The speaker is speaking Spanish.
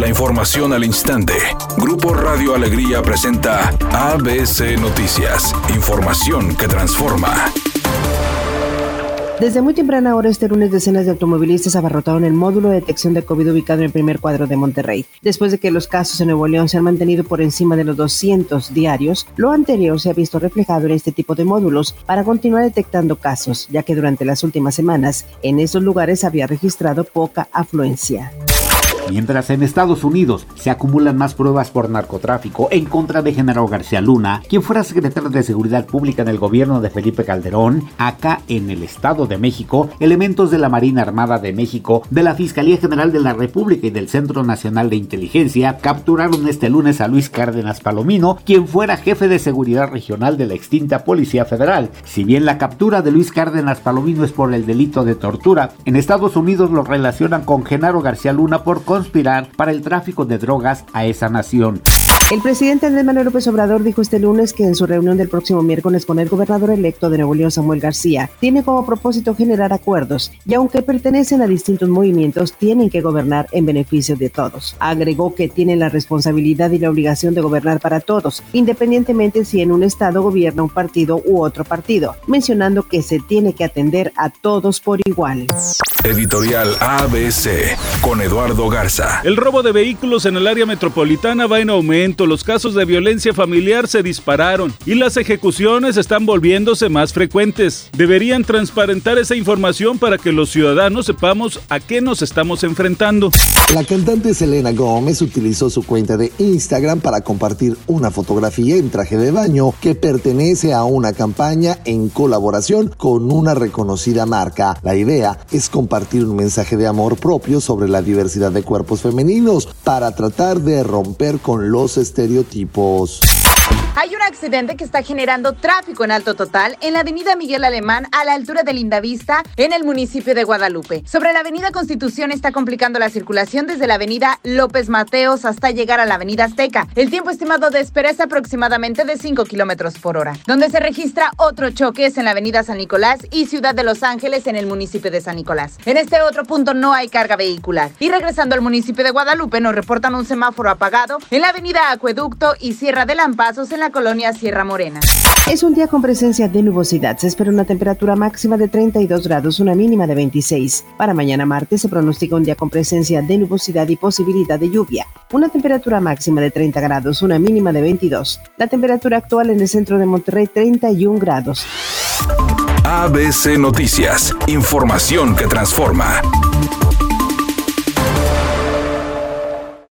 La información al instante. Grupo Radio Alegría presenta ABC Noticias. Información que transforma. Desde muy temprana hora este lunes decenas de automovilistas abarrotaron el módulo de detección de COVID ubicado en el primer cuadro de Monterrey. Después de que los casos en Nuevo León se han mantenido por encima de los 200 diarios, lo anterior se ha visto reflejado en este tipo de módulos para continuar detectando casos, ya que durante las últimas semanas en esos lugares había registrado poca afluencia. Mientras en Estados Unidos se acumulan más pruebas por narcotráfico en contra de Genaro García Luna, quien fuera secretario de Seguridad Pública en el gobierno de Felipe Calderón, acá en el Estado de México, elementos de la Marina Armada de México, de la Fiscalía General de la República y del Centro Nacional de Inteligencia capturaron este lunes a Luis Cárdenas Palomino, quien fuera jefe de seguridad regional de la extinta Policía Federal. Si bien la captura de Luis Cárdenas Palomino es por el delito de tortura, en Estados Unidos lo relacionan con Genaro García Luna por conspirar para el tráfico de drogas a esa nación. El presidente Andrés Manuel López Obrador dijo este lunes que en su reunión del próximo miércoles con el gobernador electo de Nuevo León, Samuel García, tiene como propósito generar acuerdos y aunque pertenecen a distintos movimientos, tienen que gobernar en beneficio de todos. Agregó que tienen la responsabilidad y la obligación de gobernar para todos, independientemente si en un estado gobierna un partido u otro partido, mencionando que se tiene que atender a todos por igual. Editorial ABC con Eduardo Garza. El robo de vehículos en el área metropolitana va en aumento, los casos de violencia familiar se dispararon y las ejecuciones están volviéndose más frecuentes. Deberían transparentar esa información para que los ciudadanos sepamos a qué nos estamos enfrentando. La cantante Selena Gómez utilizó su cuenta de Instagram para compartir una fotografía en traje de baño que pertenece a una campaña en colaboración con una reconocida marca. La idea es compartir un mensaje de amor propio sobre la diversidad de cuerpos femeninos para tratar de romper con los estereotipos. Hay un accidente que está generando tráfico en alto total en la avenida Miguel Alemán a la altura de Lindavista en el municipio de Guadalupe. Sobre la avenida Constitución está complicando la circulación desde la avenida López Mateos hasta llegar a la avenida Azteca. El tiempo estimado de espera es aproximadamente de 5 kilómetros por hora. Donde se registra otro choque en la avenida San Nicolás y Ciudad de Los Ángeles en el municipio de San Nicolás. En este otro punto no hay carga vehicular. Y regresando al municipio de Guadalupe nos reportan un semáforo apagado en la avenida Acueducto y Sierra de Lampazos en la colonia Sierra Morena. Es un día con presencia de nubosidad. Se espera una temperatura máxima de 32 grados, una mínima de 26. Para mañana martes se pronostica un día con presencia de nubosidad y posibilidad de lluvia. Una temperatura máxima de 30 grados, una mínima de 22. La temperatura actual en el centro de Monterrey 31 grados. ABC Noticias. Información que transforma.